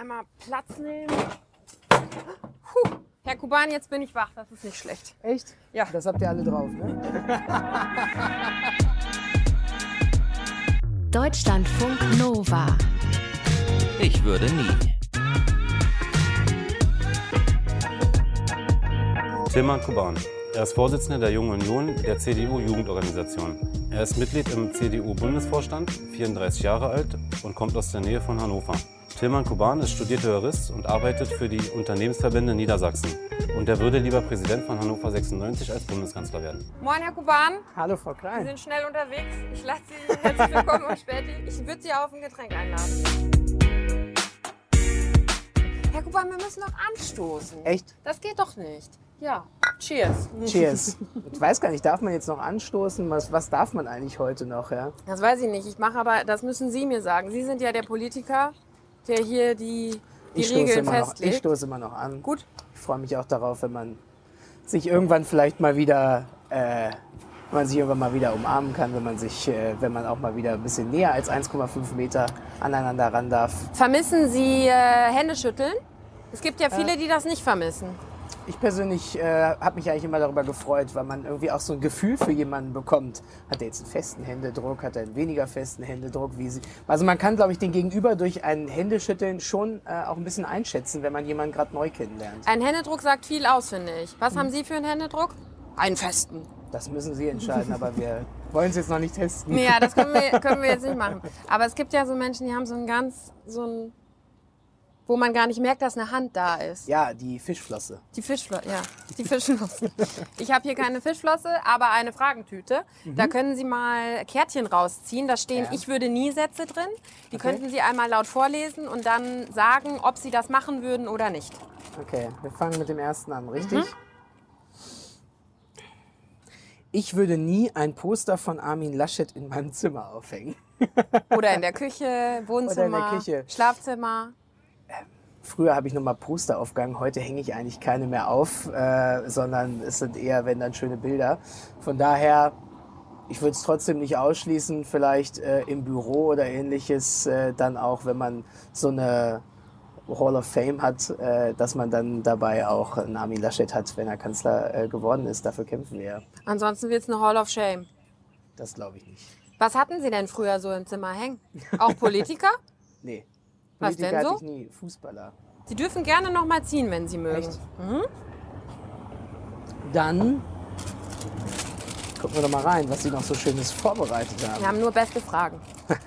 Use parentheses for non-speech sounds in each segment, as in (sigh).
einmal Platz nehmen. Puh. Herr Kuban, jetzt bin ich wach. Das ist nicht schlecht. Echt? Ja. Das habt ihr alle drauf, ne? (laughs) Deutschlandfunk Nova. Ich würde nie. Tilman Kuban. Er ist Vorsitzender der Jungen Union der CDU-Jugendorganisation. Er ist Mitglied im CDU-Bundesvorstand, 34 Jahre alt und kommt aus der Nähe von Hannover. Tilman Kuban ist studierter Jurist und arbeitet für die Unternehmensverbände Niedersachsen. Und er würde lieber Präsident von Hannover 96 als Bundeskanzler werden. Moin, Herr Kuban. Hallo, Frau Sie Klein. sind schnell unterwegs. Ich lasse Sie herzlich willkommen und späti. Ich würde Sie auf ein Getränk einladen. Herr Kuban, wir müssen noch anstoßen. Echt? Das geht doch nicht. Ja. Cheers. Cheers. (laughs) Ich weiß gar nicht, darf man jetzt noch anstoßen? Was, was darf man eigentlich heute noch? Ja? Das weiß ich nicht. Ich mache aber, das müssen Sie mir sagen. Sie sind ja der Politiker, der hier die, die Ich, stoße Regeln immer noch, ich festlegt. stoße immer noch an. Gut. Ich freue mich auch darauf, wenn man sich irgendwann vielleicht mal wieder, äh, man sich irgendwann mal wieder umarmen kann, wenn man sich, äh, wenn man auch mal wieder ein bisschen näher als 1,5 Meter aneinander ran darf. Vermissen Sie äh, Händeschütteln? Es gibt ja viele, die das nicht vermissen. Ich persönlich äh, habe mich eigentlich immer darüber gefreut, weil man irgendwie auch so ein Gefühl für jemanden bekommt. Hat er jetzt einen festen Händedruck, hat er einen weniger festen Händedruck? Wie sie also man kann, glaube ich, den Gegenüber durch ein Händeschütteln schon äh, auch ein bisschen einschätzen, wenn man jemanden gerade neu kennenlernt. Ein Händedruck sagt viel aus, finde ich. Hm. Was haben Sie für einen Händedruck? Einen festen. Das müssen Sie entscheiden, aber wir (laughs) wollen es jetzt noch nicht testen. Ja, das können wir, (laughs) können wir jetzt nicht machen. Aber es gibt ja so Menschen, die haben so ein ganz, so ein, wo man gar nicht merkt, dass eine Hand da ist. Ja, die Fischflosse. Die Fischflosse, ja, die Fischflosse. Ich habe hier keine Fischflosse, aber eine Fragentüte. Da können Sie mal Kärtchen rausziehen. Da stehen Ja. Ich würde nie Sätze drin. Die Okay. könnten Sie einmal laut vorlesen und dann sagen, ob Sie das machen würden oder nicht. Okay, wir fangen mit dem ersten an, richtig? Ich würde nie ein Poster von Armin Laschet in meinem Zimmer aufhängen. Oder in der Küche, (laughs) Wohnzimmer, Küche. Schlafzimmer. Früher habe ich noch mal Poster aufgegangen, heute hänge ich eigentlich keine mehr auf, äh, sondern es sind eher, wenn dann, schöne Bilder. Von daher, ich würde es trotzdem nicht ausschließen, vielleicht äh, im Büro oder ähnliches, äh, dann auch, wenn man so eine Hall of Fame hat, äh, dass man dann dabei auch einen Armin Laschet hat, wenn er Kanzler äh, geworden ist. Dafür kämpfen wir ja. Ansonsten wird es eine Hall of Shame. Das glaube ich nicht. Was hatten Sie denn früher so im Zimmer hängen? Auch Politiker? (laughs) Nee. Was Politiker denn so? hatte ich nie. Fußballer. Sie dürfen gerne noch mal ziehen, wenn Sie mögen. Echt? Dann gucken wir doch mal rein, was Sie noch so Schönes vorbereitet haben. Wir haben nur beste Fragen. (laughs)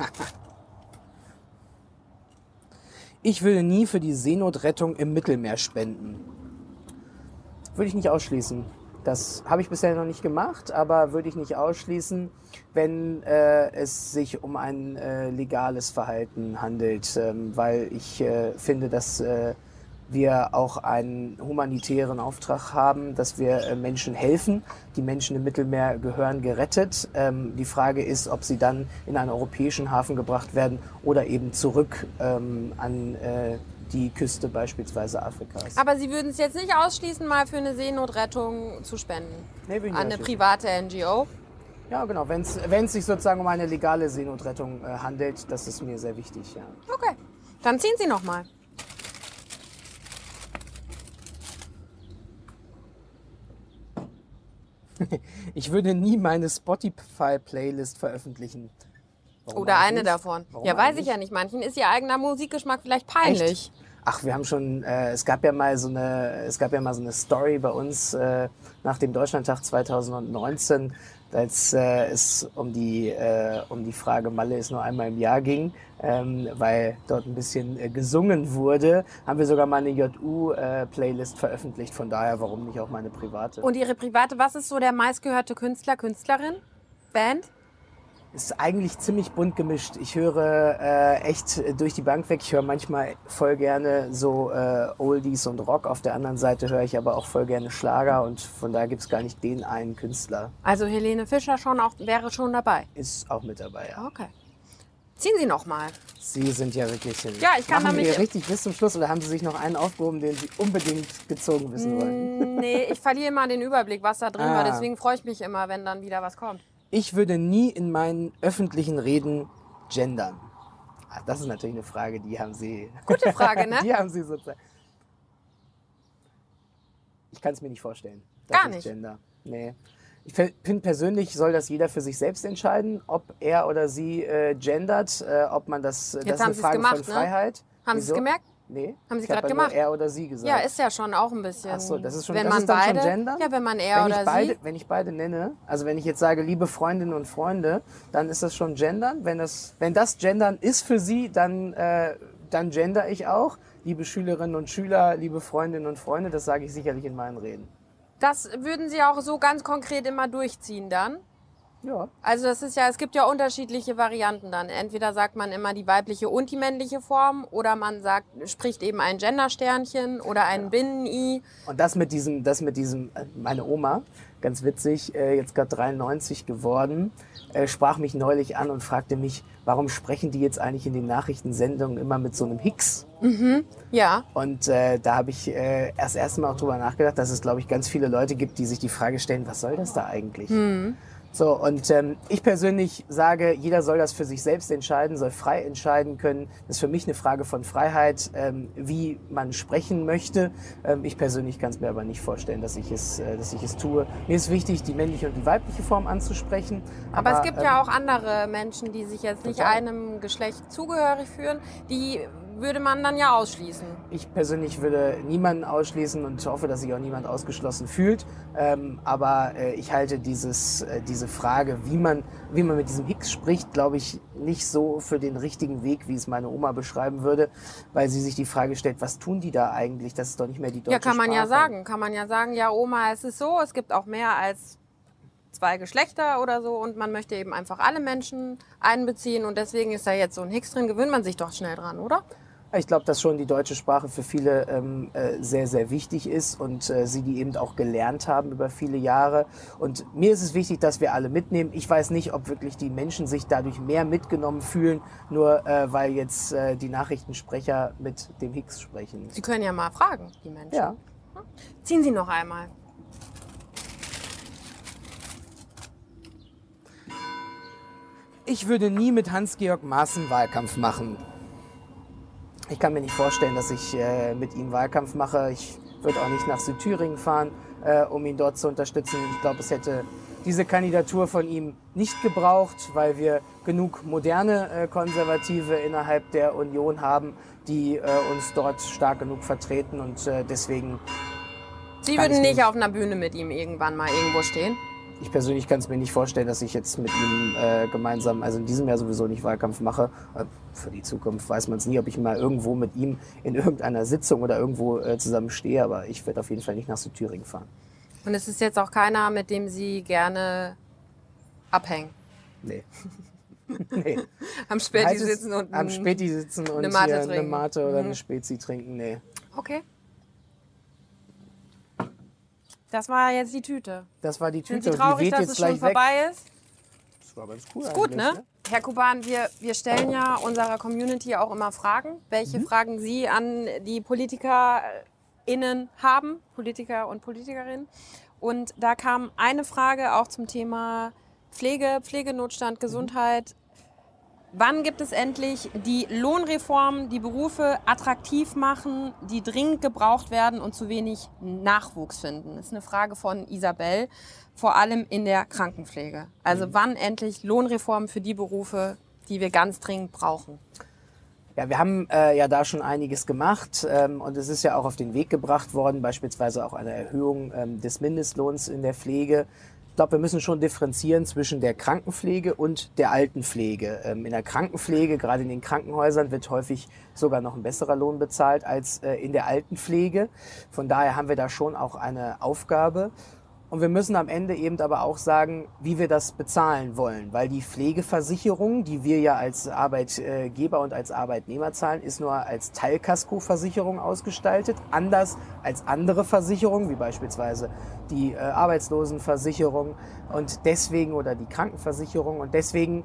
Ich würde nie für die Seenotrettung im Mittelmeer spenden. Würde ich nicht ausschließen. Das habe ich bisher noch nicht gemacht, aber würde ich nicht ausschließen, wenn äh, es sich um ein äh, legales Verhalten handelt, ähm, weil ich äh, finde, dass äh, wir auch einen humanitären Auftrag haben, dass wir äh, Menschen helfen. Die Menschen im Mittelmeer gehören gerettet. Ähm, die Frage ist, ob sie dann in einen europäischen Hafen gebracht werden oder eben zurück ähm, an äh, die Küste beispielsweise Afrikas. Aber Sie würden es jetzt nicht ausschließen, mal für eine Seenotrettung zu spenden? Nee, An eine private NGO? Ja, genau. Wenn es sich sozusagen um eine legale Seenotrettung äh, handelt, das ist mir sehr wichtig. Ja. Okay. Dann ziehen Sie noch mal. (laughs) Ich würde nie meine Spotify-Playlist veröffentlichen. Warum Oder eine nicht? davon. Warum ja, weiß ich ja nicht. Manchen ist Ihr eigener Musikgeschmack vielleicht peinlich. Ach, wir haben schon, äh, es gab ja mal so eine, es gab ja mal so eine Story bei uns äh, nach dem Deutschlandtag 2019, als äh, es um die, äh, um die Frage Malle ist nur einmal im Jahr ging, ähm, weil dort ein bisschen äh, gesungen wurde, haben wir sogar mal eine JU-Playlist veröffentlicht. Von daher, warum nicht auch meine private? Und Ihre private, was ist so der meistgehörte Künstler, Künstlerin? Band? Ist eigentlich ziemlich bunt gemischt. Ich höre äh, echt durch die Bank weg. Ich höre manchmal voll gerne so äh, Oldies und Rock. Auf der anderen Seite höre ich aber auch voll gerne Schlager und von daher gibt es gar nicht den einen Künstler. Also Helene Fischer schon auch, wäre schon dabei. Ist auch mit dabei, ja. Okay. Ziehen Sie noch mal. Sie sind ja wirklich. Ja, ich kann Machen nämlich- Sie richtig bis zum Schluss oder haben Sie sich noch einen aufgehoben, den Sie unbedingt gezogen wissen wollen? Nee, ich verliere immer den Überblick, was da drin war. Ah. Deswegen freue ich mich immer, wenn dann wieder was kommt. Ich würde nie in meinen öffentlichen Reden gendern. Ah, Das ist natürlich eine Frage, die haben Sie. Gute Frage, ne? (laughs) die haben Sie sozusagen. Ich kann es mir nicht vorstellen. Gar ich nicht. Gender. Nee. Ich finde persönlich soll das jeder für sich selbst entscheiden, ob er oder sie äh, gendert, äh, ob man das. das ist haben eine Sie's Frage gemacht, von ne? Freiheit. Haben Sie es gemerkt? Nee. Haben Sie nur gemacht? Er oder sie gesagt. Ja, ist ja schon auch ein bisschen. Ach so, das ist schon- wenn das man ist dann schon beide, Gendern? Ja, wenn man er wenn ich, oder beide, sie. wenn ich beide nenne, also wenn ich jetzt sage, liebe Freundinnen und Freunde, dann ist das schon Gendern. Wenn das, wenn das Gendern ist für Sie, dann, äh, dann gender ich auch. Liebe Schülerinnen und Schüler, liebe Freundinnen und Freunde, das sage ich sicherlich in meinen Reden. Das würden Sie auch so ganz konkret immer durchziehen dann? Ja. Also das ist ja, es gibt ja unterschiedliche Varianten dann. Entweder sagt man immer die weibliche und die männliche Form oder man sagt, spricht eben ein Gendersternchen oder ein Binnen-I. Und das mit diesem, das mit diesem, meine Oma, ganz witzig, äh, jetzt gerade 93 geworden, äh, sprach mich neulich an und fragte mich, warum sprechen die jetzt eigentlich in den Nachrichtensendungen immer mit so einem Hicks? Ja, Und äh, da habe ich äh, erst erst mal auch drüber nachgedacht, dass es, glaube ich, ganz viele Leute gibt, die sich die Frage stellen, was soll das da eigentlich? So, und ähm, ich persönlich sage, jeder soll das für sich selbst entscheiden, soll frei entscheiden können. Das ist für mich eine Frage von Freiheit, ähm, wie man sprechen möchte. Ähm, ich persönlich kann es mir aber nicht vorstellen, dass ich, es, äh, dass ich es tue. Mir ist wichtig, die männliche und die weibliche Form anzusprechen. aber, es gibt ähm, ja auch andere Menschen, die sich jetzt nicht total. einem Geschlecht zugehörig fühlen. Die würde man dann ja ausschließen. Ich persönlich würde niemanden ausschließen und hoffe, dass sich auch niemand ausgeschlossen fühlt. Ähm, aber äh, ich halte dieses, äh, diese Frage, wie man, wie man mit diesem Hicks spricht, glaube ich, nicht so für den richtigen Weg, wie es meine Oma beschreiben würde, weil sie sich die Frage stellt, was tun die da eigentlich? Das ist doch nicht mehr die deutsche Ja, kann man ja Sprache. sagen. Kann man ja sagen, ja, Oma, es ist so, es gibt auch mehr als zwei Geschlechter oder so und man möchte eben einfach alle Menschen einbeziehen und deswegen ist da jetzt so ein Hicks drin, gewöhnt man sich doch schnell dran, oder? Ich glaube, dass schon die deutsche Sprache für viele ähm, äh, sehr, sehr wichtig ist und äh, sie die eben auch gelernt haben über viele Jahre. Und mir ist es wichtig, dass wir alle mitnehmen. Ich weiß nicht, ob wirklich die Menschen sich dadurch mehr mitgenommen fühlen, nur äh, weil jetzt äh, die Nachrichtensprecher mit dem Hicks sprechen. Sie können ja mal fragen, die Menschen. Ja. Ziehen Sie noch einmal. Ich würde nie mit Hans-Georg Maaßen Wahlkampf machen. Ich kann mir nicht vorstellen, dass ich äh, mit ihm Wahlkampf mache. Ich würde auch nicht nach Südthüringen fahren, äh, um ihn dort zu unterstützen. Ich glaube, es hätte diese Kandidatur von ihm nicht gebraucht, weil wir genug moderne äh, Konservative innerhalb der Union haben, die äh, uns dort stark genug vertreten. Und äh, deswegen, Sie würden ich nicht nicht. auf einer Bühne mit ihm irgendwann mal irgendwo stehen. Ich persönlich kann es mir nicht vorstellen, dass ich jetzt mit ihm äh, gemeinsam, also in diesem Jahr sowieso nicht Wahlkampf mache. Äh, für die Zukunft weiß man es nie, ob ich mal irgendwo mit ihm in irgendeiner Sitzung oder irgendwo äh, zusammen stehe, aber ich werde auf jeden Fall nicht nach Südthüringen fahren. Und es ist jetzt auch keiner, mit dem Sie gerne abhängen. Nee. (laughs) nee. Am Späti sitzen und am Späti sitzen und eine Mate hier eine. Mate oder Mhm. eine Spezi trinken, nee. Okay. Das war jetzt die Tüte. Das war die Sind Tüte Sie und die traurig, dass jetzt es schon weg. vorbei ist? Das war ganz cool Ist gut, eigentlich, ne? Herr Kuban, wir, wir stellen ja unserer Community auch immer Fragen. Welche Mhm. Fragen Sie an die PolitikerInnen haben, Politiker und Politikerinnen. Und da kam eine Frage auch zum Thema Pflege, Pflegenotstand, Gesundheit. Wann gibt es endlich die Lohnreformen, die Berufe attraktiv machen, die dringend gebraucht werden und zu wenig Nachwuchs finden? Das ist eine Frage von Isabel, vor allem in der Krankenpflege. Also wann endlich Lohnreformen für die Berufe, die wir ganz dringend brauchen? Ja, wir haben äh, ja da schon einiges gemacht ähm, und es ist ja auch auf den Weg gebracht worden, beispielsweise auch eine Erhöhung ähm, des Mindestlohns in der Pflege. Ich glaube, wir müssen schon differenzieren zwischen der Krankenpflege und der Altenpflege. Ähm, in der Krankenpflege, gerade in den Krankenhäusern, wird häufig sogar noch ein besserer Lohn bezahlt als äh, in der Altenpflege. Von daher haben wir da schon auch eine Aufgabe. Und wir müssen am Ende eben aber auch sagen, wie wir das bezahlen wollen, weil die Pflegeversicherung, die wir ja als Arbeitgeber und als Arbeitnehmer zahlen, ist nur als Teilkaskoversicherung ausgestaltet, anders als andere Versicherungen, wie beispielsweise die äh, Arbeitslosenversicherung und deswegen oder die Krankenversicherung. Und deswegen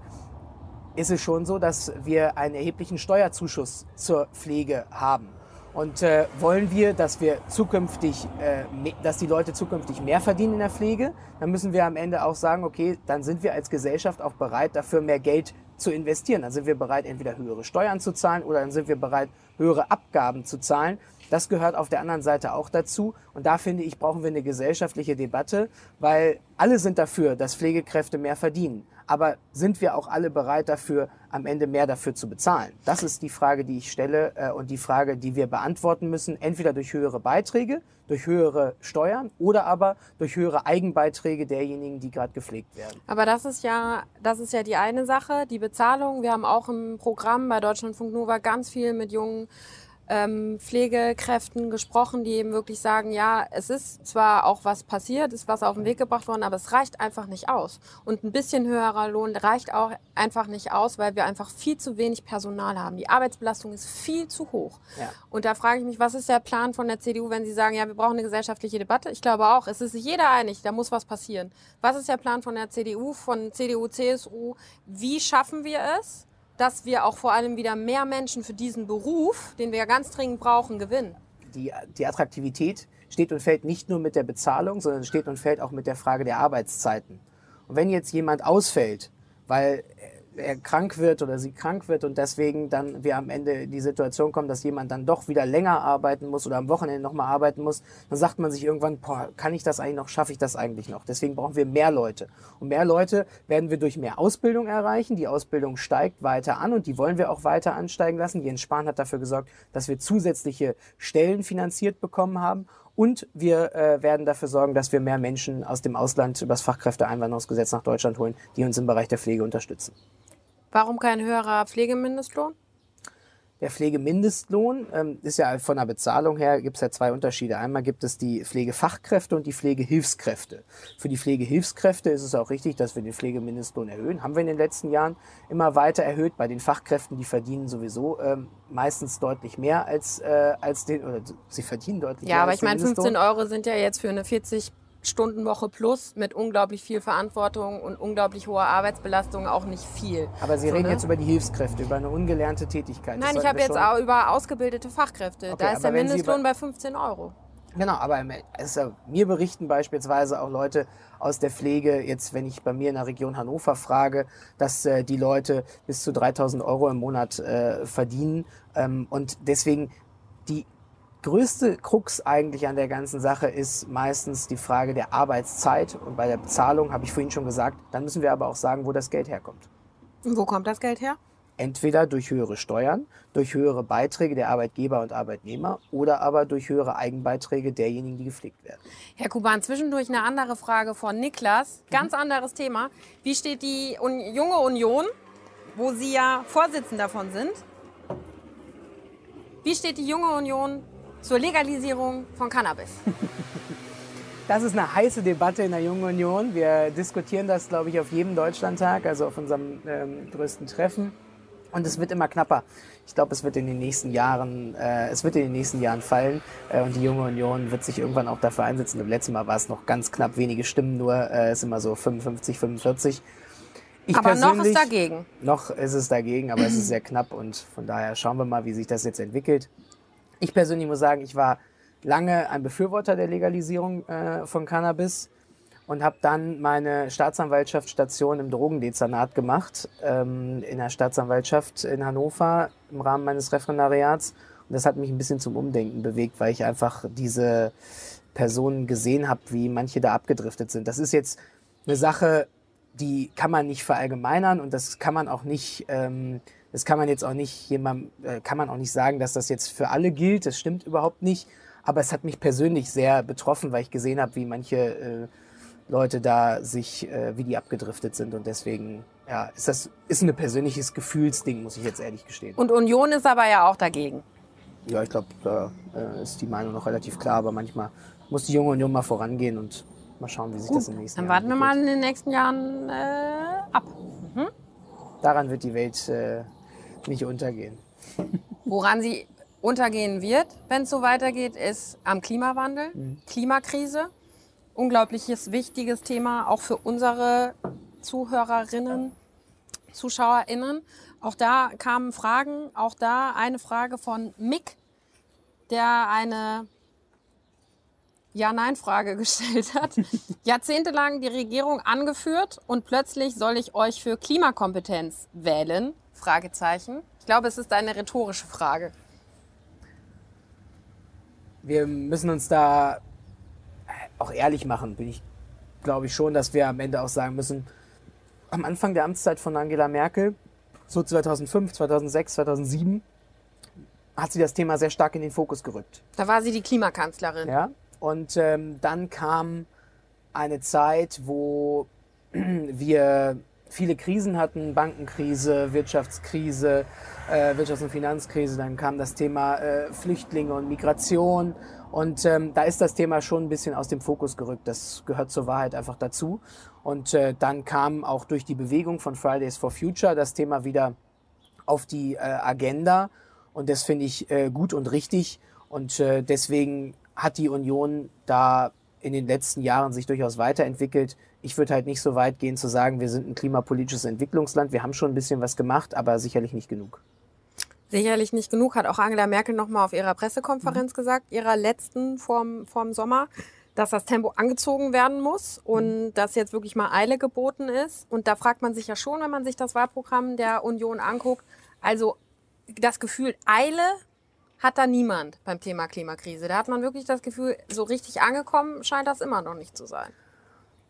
ist es schon so, dass wir einen erheblichen Steuerzuschuss zur Pflege haben. Und äh, wollen wir, dass wir zukünftig, äh, dass die Leute zukünftig mehr verdienen in der Pflege, dann müssen wir am Ende auch sagen, okay, dann sind wir als Gesellschaft auch bereit, dafür mehr Geld zu investieren. Dann sind wir bereit, entweder höhere Steuern zu zahlen oder dann sind wir bereit, höhere Abgaben zu zahlen. Das gehört auf der anderen Seite auch dazu. Und da finde ich, brauchen wir eine gesellschaftliche Debatte, weil alle sind dafür, dass Pflegekräfte mehr verdienen. Aber sind wir auch alle bereit dafür, am Ende mehr dafür zu bezahlen? Das ist die Frage, die ich stelle äh, und die Frage, die wir beantworten müssen, entweder durch höhere Beiträge, durch höhere Steuern oder aber durch höhere Eigenbeiträge derjenigen, die gerade gepflegt werden. Aber das ist ja, das ist ja die eine Sache, die Bezahlung. Wir haben auch im Programm bei Deutschlandfunk Nova ganz viel mit jungen ähm, Pflegekräften gesprochen, die eben wirklich sagen, ja, es ist zwar auch was passiert, ist was auf den Weg gebracht worden, aber es reicht einfach nicht aus. Und ein bisschen höherer Lohn reicht auch einfach nicht aus, weil wir einfach viel zu wenig Personal haben. Die Arbeitsbelastung ist viel zu hoch. Ja. Und da frage ich mich, was ist der Plan von der CDU, wenn sie sagen, ja, wir brauchen eine gesellschaftliche Debatte? Ich glaube auch, es ist sich jeder einig, da muss was passieren. Was ist der Plan von der CDU, von CDU, CSU? Wie schaffen wir es? Dass wir auch vor allem wieder mehr Menschen für diesen Beruf, den wir ja ganz dringend brauchen, gewinnen. Die, die Attraktivität steht und fällt nicht nur mit der Bezahlung, sondern steht und fällt auch mit der Frage der Arbeitszeiten. Und wenn jetzt jemand ausfällt, weil er krank wird oder sie krank wird und deswegen dann wir am Ende die Situation kommen, dass jemand dann doch wieder länger arbeiten muss oder am Wochenende nochmal arbeiten muss, dann sagt man sich irgendwann, boah, kann ich das eigentlich noch, schaffe ich das eigentlich noch? Deswegen brauchen wir mehr Leute. Und mehr Leute werden wir durch mehr Ausbildung erreichen. Die Ausbildung steigt weiter an und die wollen wir auch weiter ansteigen lassen. Jens Spahn hat dafür gesorgt, dass wir zusätzliche Stellen finanziert bekommen haben. Und wir äh, werden dafür sorgen, dass wir mehr Menschen aus dem Ausland über das Fachkräfteeinwanderungsgesetz nach Deutschland holen, die uns im Bereich der Pflege unterstützen. Warum kein höherer Pflegemindestlohn? Der Pflegemindestlohn ähm, ist ja von der Bezahlung her, gibt es ja zwei Unterschiede. Einmal gibt es die Pflegefachkräfte und die Pflegehilfskräfte. Für die Pflegehilfskräfte ist es auch richtig, dass wir den Pflegemindestlohn erhöhen. Haben wir in den letzten Jahren immer weiter erhöht. Bei den Fachkräften, die verdienen sowieso ähm, meistens deutlich mehr als, äh, als den, oder sie verdienen deutlich Ja, mehr aber als ich meine, den 15 Mindestlohn. Euro sind ja jetzt für eine 40 Stundenwoche plus mit unglaublich viel Verantwortung und unglaublich hoher Arbeitsbelastung auch nicht viel. Aber Sie So, reden ne? jetzt über die Hilfskräfte, über eine ungelernte Tätigkeit. Das Nein, ich habe jetzt auch über ausgebildete Fachkräfte. Okay, da ist der Mindestlohn bei 15 Euro. Genau, aber mir berichten beispielsweise auch Leute aus der Pflege, jetzt wenn ich bei mir in der Region Hannover frage, dass äh, die Leute bis zu 3000 Euro im Monat äh, verdienen. Ähm, und deswegen die größte Krux eigentlich an der ganzen Sache ist meistens die Frage der Arbeitszeit. Und bei der Bezahlung habe ich vorhin schon gesagt, dann müssen wir aber auch sagen, wo das Geld herkommt. Und wo kommt das Geld her? Entweder durch höhere Steuern, durch höhere Beiträge der Arbeitgeber und Arbeitnehmer oder aber durch höhere Eigenbeiträge derjenigen, die gepflegt werden. Herr Kuban, zwischendurch eine andere Frage von Niklas. Ganz anderes Thema. Wie steht die Un junge Union, wo Sie ja Vorsitzender davon sind? Wie steht die junge Union zur Legalisierung von Cannabis? (laughs) Das ist eine heiße Debatte in der Jungen Union. Wir diskutieren das, glaube ich, auf jedem Deutschlandtag, also auf unserem ähm, größten Treffen. Und es wird immer knapper. Ich glaube, es wird in den nächsten Jahren, äh, es wird in den nächsten Jahren fallen. Äh, und die Junge Union wird sich irgendwann auch dafür einsetzen. Beim letzten Mal war es noch ganz knapp wenige Stimmen nur. Äh, es ist immer so 55, 45. Ich Aber noch ist dagegen. noch ist es dagegen, aber es ist sehr knapp und von daher schauen wir mal, wie sich das jetzt entwickelt. Ich persönlich muss sagen, ich war lange ein Befürworter der Legalisierung äh, von Cannabis und habe dann meine Staatsanwaltschaftsstation im Drogendezernat gemacht, ähm, in der Staatsanwaltschaft in Hannover im Rahmen meines Referendariats. Und das hat mich ein bisschen zum Umdenken bewegt, weil ich einfach diese Personen gesehen habe, wie manche da abgedriftet sind. Das ist jetzt eine Sache, die kann man nicht verallgemeinern und das kann man auch nicht, ähm, das kann man jetzt auch nicht jemandem, äh, kann man auch nicht sagen, dass das jetzt für alle gilt. Das stimmt überhaupt nicht. Aber es hat mich persönlich sehr betroffen, weil ich gesehen habe, wie manche äh, Leute da sich, äh, wie die abgedriftet sind und deswegen, ja, ist das ist ein persönliches Gefühlsding, muss ich jetzt ehrlich gestehen. Und Union ist aber ja auch dagegen. Ja, ich glaube, da äh, ist die Meinung noch relativ klar, aber manchmal muss die junge Union mal vorangehen und mal schauen, wie sich das im nächsten Dann Jahr warten wir mal in den nächsten Jahren äh, ab. Daran wird die Welt äh, nicht untergehen. Woran sie untergehen wird, wenn es so weitergeht, ist am Klimawandel, Klimakrise. Unglaubliches wichtiges Thema, auch für unsere Zuhörerinnen, ZuschauerInnen. Auch da kamen Fragen, auch da eine Frage von Mick, der eine Ja-Nein-Frage (laughs) gestellt hat. Jahrzehntelang die Regierung angeführt und plötzlich soll ich euch für Klimakompetenz wählen? Fragezeichen. Ich glaube, es ist eine rhetorische Frage. Wir müssen uns da auch ehrlich machen, bin ich, glaube ich schon, dass wir am Ende auch sagen müssen, am Anfang der Amtszeit von Angela Merkel, so 2005, 2006, 2007, hat sie das Thema sehr stark in den Fokus gerückt. Da war sie die Klimakanzlerin. Ja? Und ähm, dann kam eine Zeit, wo (clears throat) wir viele Krisen hatten, Bankenkrise, Wirtschaftskrise, äh, Wirtschafts- und Finanzkrise, dann kam das Thema äh, Flüchtlinge und Migration und ähm, da ist das Thema schon ein bisschen aus dem Fokus gerückt. Das gehört zur Wahrheit einfach dazu. Und äh, dann kam auch durch die Bewegung von Fridays for Future das Thema wieder auf die äh, Agenda und das finde ich äh, gut und richtig und äh, deswegen hat die Union da in den letzten Jahren sich durchaus weiterentwickelt. Ich würde halt nicht so weit gehen zu sagen, wir sind ein klimapolitisches Entwicklungsland. Wir haben schon ein bisschen was gemacht, aber sicherlich nicht genug. Sicherlich nicht genug, hat auch Angela Merkel nochmal auf ihrer Pressekonferenz mhm. gesagt, ihrer letzten vorm, vorm Sommer, dass das Tempo angezogen werden muss und mhm. dass jetzt wirklich mal Eile geboten ist. Und da fragt man sich ja schon, wenn man sich das Wahlprogramm der Union anguckt, also das Gefühl Eile hat da niemand beim Thema Klimakrise. Da hat man wirklich das Gefühl, so richtig angekommen scheint das immer noch nicht zu sein.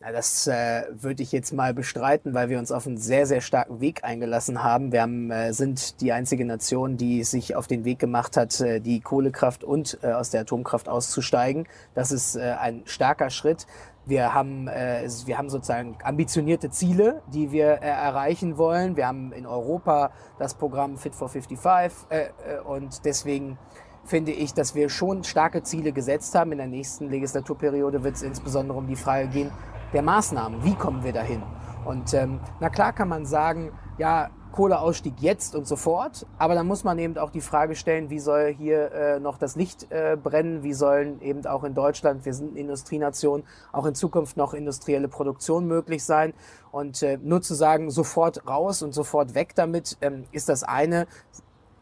Na, das äh, würde ich jetzt mal bestreiten, weil wir uns auf einen sehr, sehr starken Weg eingelassen haben. Wir haben, äh, sind die einzige Nation, die sich auf den Weg gemacht hat, äh, die Kohlekraft und äh, aus der Atomkraft auszusteigen. Das ist äh, ein starker Schritt. Wir haben, äh, wir haben sozusagen ambitionierte Ziele, die wir äh, erreichen wollen. Wir haben in Europa das Programm Fit for 55 äh, äh, und deswegen finde ich, dass wir schon starke Ziele gesetzt haben. In der nächsten Legislaturperiode wird es insbesondere um die Frage gehen der Maßnahmen. Wie kommen wir dahin? Und ähm, na klar kann man sagen, ja, Kohleausstieg jetzt und sofort. Aber dann muss man eben auch die Frage stellen, wie soll hier äh, noch das Licht äh, brennen? Wie sollen eben auch in Deutschland, wir sind Industrienation, auch in Zukunft noch industrielle Produktion möglich sein? Und äh, nur zu sagen, sofort raus und sofort weg damit, ähm, ist das eine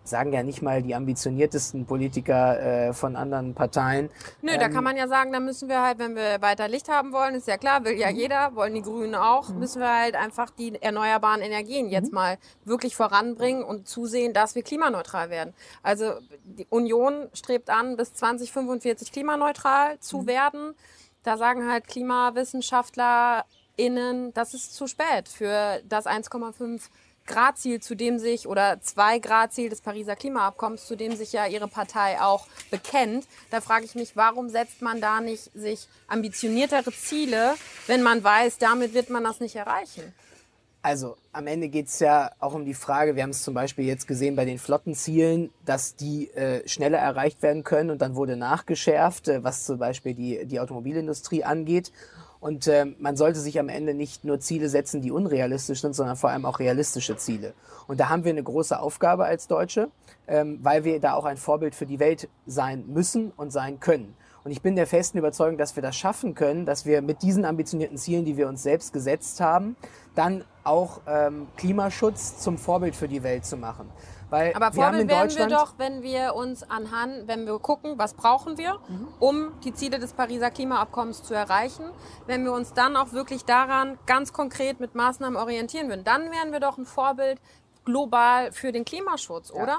sagen ja nicht mal die ambitioniertesten Politiker äh, von anderen Parteien. Nö, ähm, da kann man ja sagen, da müssen wir halt, wenn wir weiter Licht haben wollen, ist ja klar, will ja mhm. jeder, wollen die Grünen auch, mhm. müssen wir halt einfach die erneuerbaren Energien jetzt mhm. mal wirklich voranbringen und zusehen, dass wir klimaneutral werden. Also die Union strebt an, bis 2045 klimaneutral zu mhm. werden. Da sagen halt KlimawissenschaftlerInnen, das ist zu spät für das 1,5 Grad-Ziel, zu dem sich, oder zwei Grad-Ziel des Pariser Klimaabkommens, zu dem sich ja Ihre Partei auch bekennt. Da frage ich mich, warum setzt man da nicht sich ambitioniertere Ziele, wenn man weiß, damit wird man das nicht erreichen? Also am Ende geht es ja auch um die Frage, wir haben es zum Beispiel jetzt gesehen bei den Flottenzielen, dass die äh, schneller erreicht werden können und dann wurde nachgeschärft, äh, was zum Beispiel die, die Automobilindustrie angeht. Und äh, man sollte sich am Ende nicht nur Ziele setzen, die unrealistisch sind, sondern vor allem auch realistische Ziele. Und da haben wir eine große Aufgabe als Deutsche, ähm, weil wir da auch ein Vorbild für die Welt sein müssen und sein können. Und ich bin der festen Überzeugung, dass wir das schaffen können, dass wir mit diesen ambitionierten Zielen, die wir uns selbst gesetzt haben, dann auch ähm, Klimaschutz zum Vorbild für die Welt zu machen. Weil Aber Vorbild werden wir doch, wenn wir uns anhand, wenn wir gucken, was brauchen wir, mhm. um die Ziele des Pariser Klimaabkommens zu erreichen, wenn wir uns dann auch wirklich daran ganz konkret mit Maßnahmen orientieren würden, dann wären wir doch ein Vorbild global für den Klimaschutz, ja. oder?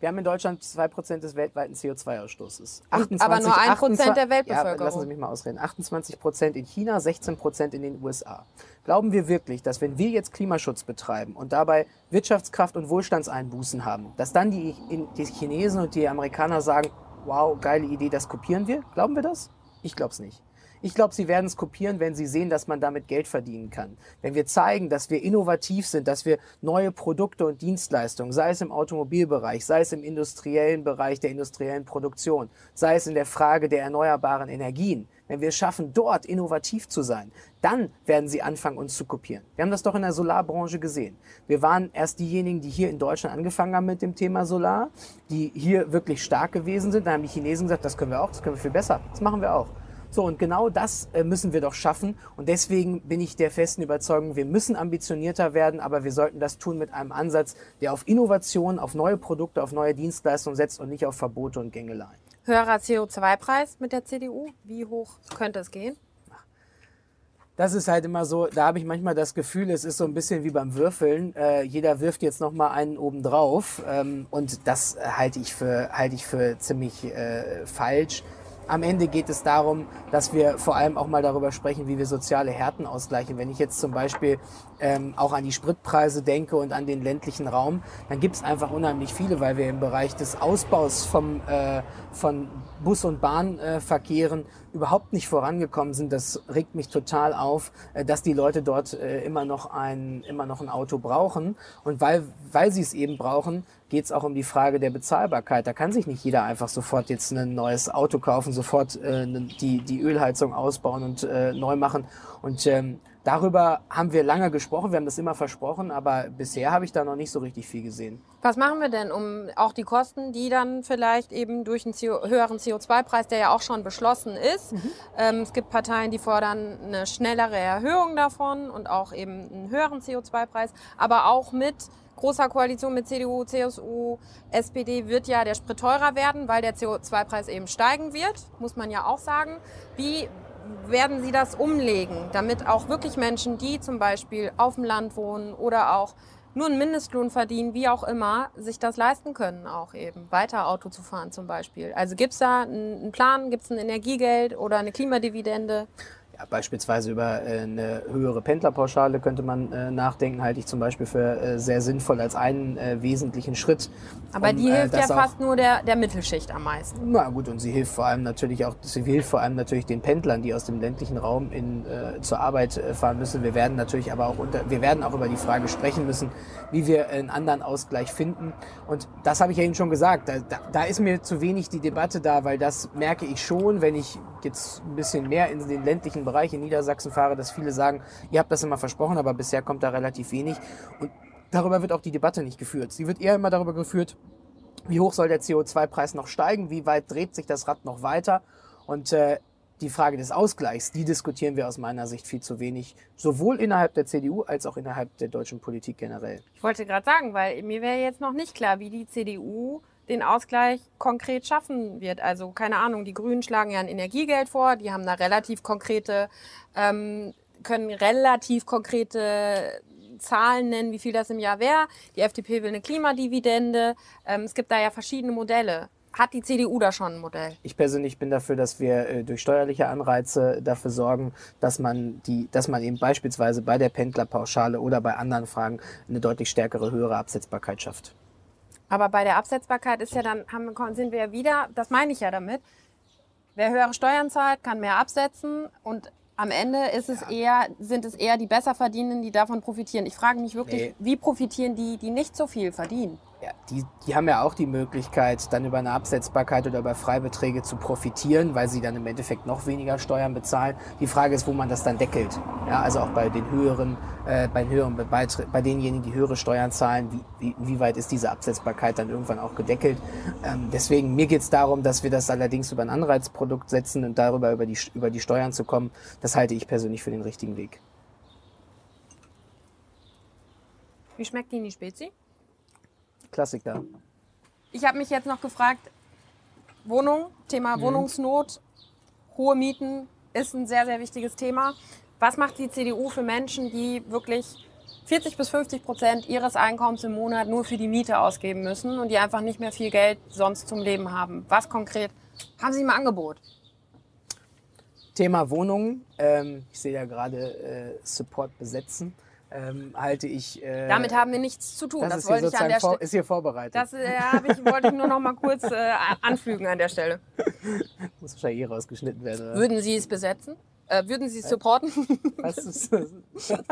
Wir haben in Deutschland 2% des weltweiten CO2-Ausstoßes. Aber nur 1% der Weltbevölkerung. Ja, lassen Sie mich mal ausreden. 28% in China, 16% in den USA. Glauben wir wirklich, dass wenn wir jetzt Klimaschutz betreiben und dabei Wirtschaftskraft und Wohlstandseinbußen haben, dass dann die, die Chinesen und die Amerikaner sagen, wow, geile Idee, das kopieren wir? Glauben wir das? Ich glaube es nicht. Ich glaube, sie werden es kopieren, wenn sie sehen, dass man damit Geld verdienen kann. Wenn wir zeigen, dass wir innovativ sind, dass wir neue Produkte und Dienstleistungen, sei es im Automobilbereich, sei es im industriellen Bereich der industriellen Produktion, sei es in der Frage der erneuerbaren Energien, wenn wir es schaffen, dort innovativ zu sein, dann werden sie anfangen, uns zu kopieren. Wir haben das doch in der Solarbranche gesehen. Wir waren erst diejenigen, die hier in Deutschland angefangen haben mit dem Thema Solar, die hier wirklich stark gewesen sind. Dann haben die Chinesen gesagt, das können wir auch, das können wir viel besser, das machen wir auch. So, und genau das äh, müssen wir doch schaffen. Und deswegen bin ich der festen Überzeugung, wir müssen ambitionierter werden, aber wir sollten das tun mit einem Ansatz, der auf Innovation, auf neue Produkte, auf neue Dienstleistungen setzt und nicht auf Verbote und Gängeleien. Höherer CO2-Preis mit der CDU. Wie hoch könnte es gehen? das ist halt immer so, da habe ich manchmal das Gefühl, es ist so ein bisschen wie beim Würfeln. Äh, jeder wirft jetzt noch mal einen oben drauf ähm, und das halte ich für halte ich für ziemlich äh, falsch. Am Ende geht es darum, dass wir vor allem auch mal darüber sprechen, wie wir soziale Härten ausgleichen. Wenn ich jetzt zum Beispiel ähm, auch an die Spritpreise denke und an den ländlichen Raum, dann gibt es einfach unheimlich viele, weil wir im Bereich des Ausbaus vom, äh, von Bus- und Bahnverkehren äh, überhaupt nicht vorangekommen sind. Das regt mich total auf, äh, dass die Leute dort äh, immer noch ein, immer noch ein Auto brauchen. Und weil, weil sie es eben brauchen, geht es auch um die Frage der Bezahlbarkeit. Da kann sich nicht jeder einfach sofort jetzt ein neues Auto kaufen, sofort äh, die, die Ölheizung ausbauen und neu machen. Und ähm, darüber haben wir lange gesprochen, wir haben das immer versprochen, aber bisher habe ich da noch nicht so richtig viel gesehen. Was machen wir denn, um auch die Kosten, die dann vielleicht eben durch einen CO höheren CO2-Preis, der ja auch schon beschlossen ist, mhm. ähm, es gibt Parteien, die fordern eine schnellere Erhöhung davon und auch eben einen höheren CO2-Preis, aber auch mit großer Koalition mit CDU, CSU, SPD wird ja der Sprit teurer werden, weil der CO2-Preis eben steigen wird, muss man ja auch sagen. Wie werden Sie das umlegen, damit auch wirklich Menschen, die zum Beispiel auf dem Land wohnen oder auch nur einen Mindestlohn verdienen, wie auch immer, sich das leisten können, auch eben weiter Auto zu fahren zum Beispiel. Also gibt es da einen Plan, gibt es ein Energiegeld oder eine Klimadividende? Beispielsweise über äh, eine höhere Pendlerpauschale könnte man äh, nachdenken, halte ich zum Beispiel für äh, sehr sinnvoll als einen äh, wesentlichen Schritt. Aber um, die hilft ja fast nur der, der Mittelschicht am meisten. Na gut, und sie hilft vor allem natürlich auch, sie hilft vor allem natürlich den Pendlern, die aus dem ländlichen Raum in, äh, zur Arbeit äh, fahren müssen. Wir werden natürlich aber auch unter, wir werden auch über die Frage sprechen müssen, wie wir einen anderen Ausgleich finden. Und das habe ich ja Ihnen schon gesagt. Da, da, da ist mir zu wenig die Debatte da, weil das merke ich schon, wenn ich jetzt ein bisschen mehr in den ländlichen Bereich in Niedersachsen fahre, dass viele sagen, ihr habt das immer versprochen, aber bisher kommt da relativ wenig. Und darüber wird auch die Debatte nicht geführt. Sie wird eher immer darüber geführt, wie hoch soll der CO2-Preis noch steigen, wie weit dreht sich das Rad noch weiter. Und äh, die Frage des Ausgleichs, die diskutieren wir aus meiner Sicht viel zu wenig, sowohl innerhalb der CDU als auch innerhalb der deutschen Politik generell. Ich wollte gerade sagen, weil mir wäre jetzt noch nicht klar, wie die CDU den Ausgleich konkret schaffen wird. Also keine Ahnung, die Grünen schlagen ja ein Energiegeld vor, die haben da relativ konkrete, ähm, können relativ konkrete Zahlen nennen, wie viel das im Jahr wäre. Die FDP will eine Klimadividende. Ähm, es gibt da ja verschiedene Modelle. Hat die CDU da schon ein Modell? Ich persönlich bin dafür, dass wir äh, durch steuerliche Anreize dafür sorgen, dass man die, dass man eben beispielsweise bei der Pendlerpauschale oder bei anderen Fragen eine deutlich stärkere, höhere Absetzbarkeit schafft. Aber bei der Absetzbarkeit ist ja dann, haben, sind wir ja wieder, das meine ich ja damit, wer höhere Steuern zahlt, kann mehr absetzen und am Ende ist es eher, sind es eher die Besserverdienenden, die davon profitieren. Ich frage mich wirklich, nee. wie profitieren die, die nicht so viel verdienen? Ja, die, die haben ja auch die Möglichkeit, dann über eine Absetzbarkeit oder über Freibeträge zu profitieren, weil sie dann im Endeffekt noch weniger Steuern bezahlen. Die Frage ist, wo man das dann deckelt. Ja, also auch bei den höheren, äh, bei, den höheren Beitritt, bei denjenigen, die höhere Steuern zahlen, wie, wie, wie weit ist diese Absetzbarkeit dann irgendwann auch gedeckelt. Ähm, deswegen, mir geht es darum, dass wir das allerdings über ein Anreizprodukt setzen und darüber über die, über die Steuern zu kommen. Das halte ich persönlich für den richtigen Weg. Wie schmeckt die Spezi? Klassiker. Ich habe mich jetzt noch gefragt, Wohnung, Thema mhm. Wohnungsnot, hohe Mieten ist ein sehr, sehr wichtiges Thema. Was macht die CDU für Menschen, die wirklich 40 bis 50 Prozent ihres Einkommens im Monat nur für die Miete ausgeben müssen und die einfach nicht mehr viel Geld sonst zum Leben haben? Was konkret haben Sie im Angebot? Thema Wohnungen. Ähm, ich sehe ja gerade äh, Support besetzen ähm, halte ich. Äh, Damit haben wir nichts zu tun. Das, das wollte ich an der Stelle. Ist hier vorbereitet. Das äh, ich, wollte ich nur noch mal kurz äh, anfügen an der Stelle. (laughs) Muss wahrscheinlich eh rausgeschnitten werden. Oder? Würden Sie es besetzen? Äh, würden Sie es supporten? (laughs) Was ist das? (laughs)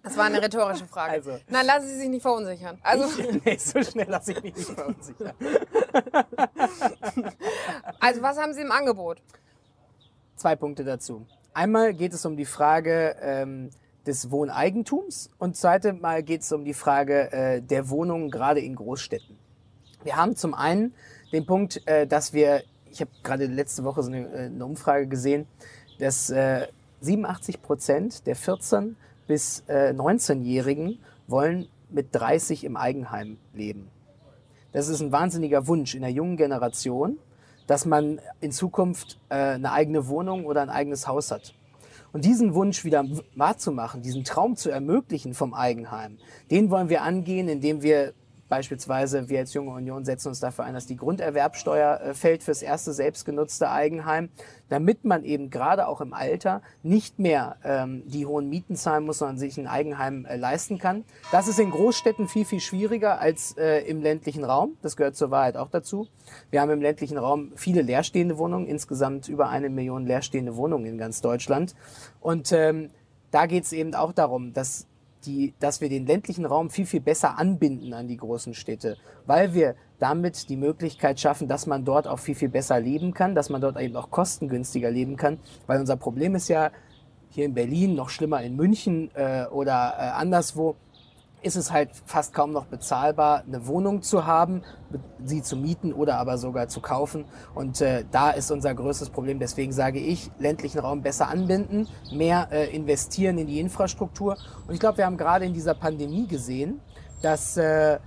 Das war eine rhetorische Frage. Also, Nein, lassen Sie sich nicht verunsichern. Also, ich, nee, so schnell lasse ich mich nicht verunsichern. Also, was haben Sie im Angebot? Zwei Punkte dazu. Einmal geht es um die Frage ähm, des Wohneigentums und zweite Mal geht es um die Frage äh, der Wohnungen gerade in Großstädten. Wir haben zum einen den Punkt, äh, dass wir ich habe gerade letzte Woche so eine, äh, eine Umfrage gesehen, dass äh, 87 Prozent der 14 bis äh, 19-Jährigen wollen mit 30 im Eigenheim leben. Das ist ein wahnsinniger Wunsch in der jungen Generation, dass man in Zukunft äh, eine eigene Wohnung oder ein eigenes Haus hat. Und diesen Wunsch wieder wahrzumachen, diesen Traum zu ermöglichen vom Eigenheim, den wollen wir angehen, indem wir Beispielsweise wir als Junge Union setzen uns dafür ein, dass die Grunderwerbsteuer äh, fällt fürs erste selbstgenutzte Eigenheim, damit man eben gerade auch im Alter nicht mehr ähm, die hohen Mieten zahlen muss, sondern sich ein Eigenheim äh, leisten kann. Das ist in Großstädten viel, viel schwieriger als äh, im ländlichen Raum. Das gehört zur Wahrheit auch dazu. Wir haben im ländlichen Raum viele leerstehende Wohnungen, insgesamt über eine Million leerstehende Wohnungen in ganz Deutschland. Und ähm, da geht es eben auch darum, dass die, dass wir den ländlichen Raum viel, viel besser anbinden an die großen Städte, weil wir damit die Möglichkeit schaffen, dass man dort auch viel, viel besser leben kann, dass man dort eben auch kostengünstiger leben kann, weil unser Problem ist ja hier in Berlin, noch schlimmer in München äh, oder äh, anderswo, ist es halt fast kaum noch bezahlbar, eine Wohnung zu haben, sie zu mieten oder aber sogar zu kaufen. Und äh, da ist unser größtes Problem. Deswegen sage ich, ländlichen Raum besser anbinden, mehr äh, investieren in die Infrastruktur. Und ich glaube, wir haben gerade in dieser Pandemie gesehen, dass äh,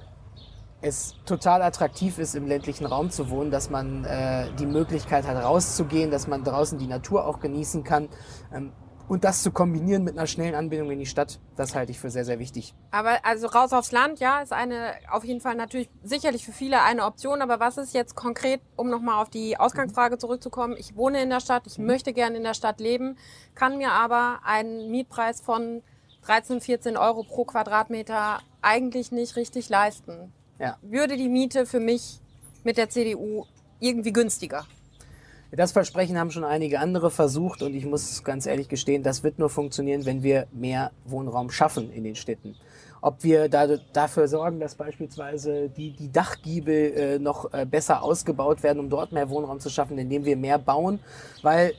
es total attraktiv ist, im ländlichen Raum zu wohnen, dass man äh, die Möglichkeit hat, rauszugehen, dass man draußen die Natur auch genießen kann. Ähm, und das zu kombinieren mit einer schnellen Anbindung in die Stadt, das halte ich für sehr, sehr wichtig. Aber also raus aufs Land, ja, ist eine auf jeden Fall natürlich sicherlich für viele eine Option. Aber was ist jetzt konkret, um nochmal auf die Ausgangsfrage zurückzukommen? Ich wohne in der Stadt, ich mhm. möchte gerne in der Stadt leben, kann mir aber einen Mietpreis von 13, 14 Euro pro Quadratmeter eigentlich nicht richtig leisten. Ja. Würde die Miete für mich mit der CDU irgendwie günstiger? Das Versprechen haben schon einige andere versucht und ich muss ganz ehrlich gestehen, das wird nur funktionieren, wenn wir mehr Wohnraum schaffen in den Städten. Ob wir da, dafür sorgen, dass beispielsweise die, die Dachgiebel äh, noch äh, besser ausgebaut werden, um dort mehr Wohnraum zu schaffen, indem wir mehr bauen, weil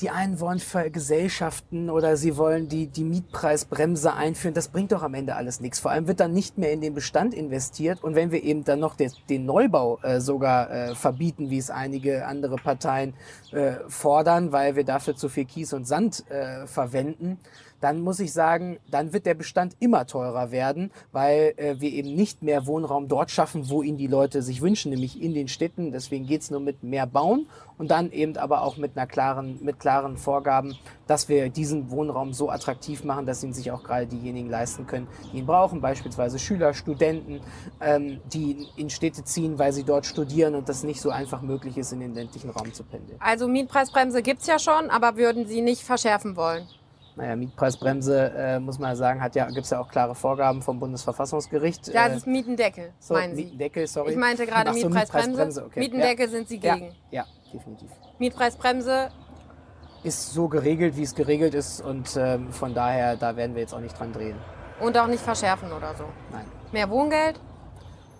die einen wollen Gesellschaften oder sie wollen die, die Mietpreisbremse einführen. Das bringt doch am Ende alles nichts. Vor allem wird dann nicht mehr in den Bestand investiert. Und wenn wir eben dann noch den, den Neubau äh, sogar äh, verbieten, wie es einige andere Parteien äh, fordern, weil wir dafür zu viel Kies und Sand äh, verwenden, dann muss ich sagen, dann wird der Bestand immer teurer werden, weil äh, wir eben nicht mehr Wohnraum dort schaffen, wo ihn die Leute sich wünschen, nämlich in den Städten. Deswegen geht's nur mit mehr Bauen und dann eben aber auch mit einer klaren, mit klaren Vorgaben, dass wir diesen Wohnraum so attraktiv machen, dass ihn sich auch gerade diejenigen leisten können, die ihn brauchen, beispielsweise Schüler, Studenten, ähm, die in Städte ziehen, weil sie dort studieren und das nicht so einfach möglich ist, in den ländlichen Raum zu pendeln. Also Mietpreisbremse gibt's ja schon, aber würden Sie nicht verschärfen wollen? Naja, Mietpreisbremse, äh, muss man sagen, hat ja, gibt es ja auch klare Vorgaben vom Bundesverfassungsgericht. Ja, das ist Mietendeckel, so, meinen Sie? Mietendeckel, sorry. Ich meinte gerade so, Mietpreisbremse. Mietpreisbremse okay. Mietendeckel ja. sind Sie gegen. Ja, ja, definitiv. Mietpreisbremse ist so geregelt, wie es geregelt ist und ähm, von daher, da werden wir jetzt auch nicht dran drehen. Und auch nicht verschärfen oder so? Nein. Mehr Wohngeld?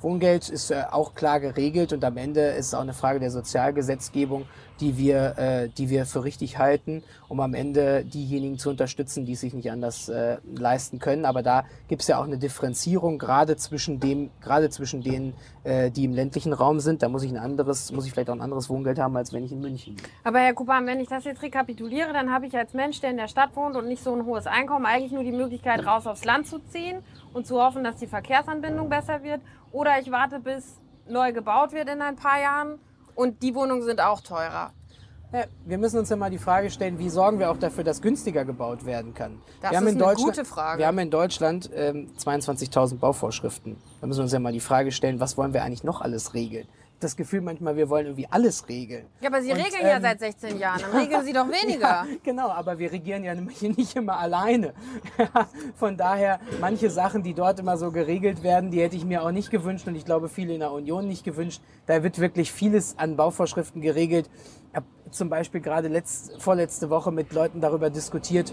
Wohngeld ist äh, auch klar geregelt und am Ende ist es auch eine Frage der Sozialgesetzgebung die wir, äh, die wir für richtig halten, um am Ende diejenigen zu unterstützen, die es sich nicht anders äh, leisten können. Aber da gibt es ja auch eine Differenzierung, gerade zwischen dem, gerade zwischen denen, äh, die im ländlichen Raum sind. Da muss ich ein anderes, muss ich vielleicht auch ein anderes Wohngeld haben, als wenn ich in München bin. Aber Herr Kuban, wenn ich das jetzt rekapituliere, dann habe ich als Mensch, der in der Stadt wohnt und nicht so ein hohes Einkommen, eigentlich nur die Möglichkeit, raus aufs Land zu ziehen und zu hoffen, dass die Verkehrsanbindung besser wird. Oder ich warte, bis neu gebaut wird in ein paar Jahren und die Wohnungen sind auch teurer. Ja, wir müssen uns ja mal die Frage stellen, wie sorgen wir auch dafür, dass günstiger gebaut werden kann? Das wir ist eine gute Frage. Wir haben in Deutschland ähm, 22.000 Bauvorschriften. Da müssen wir uns ja mal die Frage stellen, was wollen wir eigentlich noch alles regeln? Das Gefühl manchmal, wir wollen irgendwie alles regeln. Ja, aber Sie und, regeln ähm, ja seit 16 Jahren, dann (laughs) regeln Sie doch weniger. Ja, genau, aber wir regieren ja (laughs) nicht immer alleine. (laughs) Von daher, manche Sachen, die dort immer so geregelt werden, die hätte ich mir auch nicht gewünscht und ich glaube viele in der Union nicht gewünscht. Da wird wirklich vieles an Bauvorschriften geregelt. Ich habe zum Beispiel gerade letzt, vorletzte Woche mit Leuten darüber diskutiert,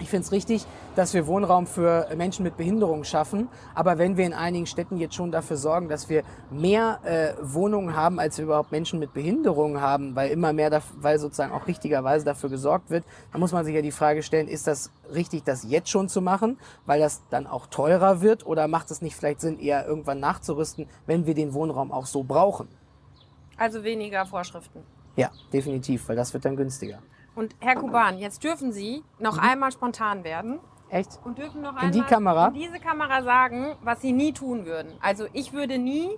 ich finde es richtig, dass wir Wohnraum für Menschen mit Behinderung schaffen. Aber wenn wir in einigen Städten jetzt schon dafür sorgen, dass wir mehr äh, Wohnungen haben, als wir überhaupt Menschen mit Behinderung haben, weil immer mehr, weil sozusagen auch richtigerweise dafür gesorgt wird, dann muss man sich ja die Frage stellen, ist das richtig, das jetzt schon zu machen, weil das dann auch teurer wird? Oder macht es nicht vielleicht Sinn, eher irgendwann nachzurüsten, wenn wir den Wohnraum auch so brauchen? Also weniger Vorschriften. Ja, definitiv, weil das wird dann günstiger. Und Herr Kuban, jetzt dürfen Sie noch einmal spontan werden Echt? und dürfen noch In einmal die Kamera? in diese Kamera sagen, was Sie nie tun würden. Also ich würde nie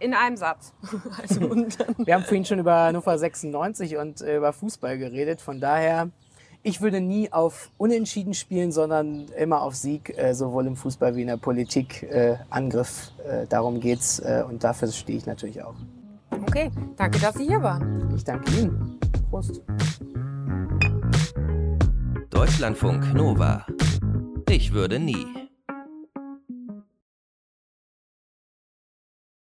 in einem Satz. (laughs) Also (laughs) Wir haben vorhin schon über Hannover 96 und äh, über Fußball geredet. Von daher, ich würde nie auf Unentschieden spielen, sondern immer auf Sieg, äh, sowohl im Fußball wie in der Politik. Äh, Angriff, darum geht's. Und dafür stehe ich natürlich auch. okay, danke, dass Sie hier waren. Ich danke Ihnen. Prost. Deutschlandfunk Nova. Ich würde nie.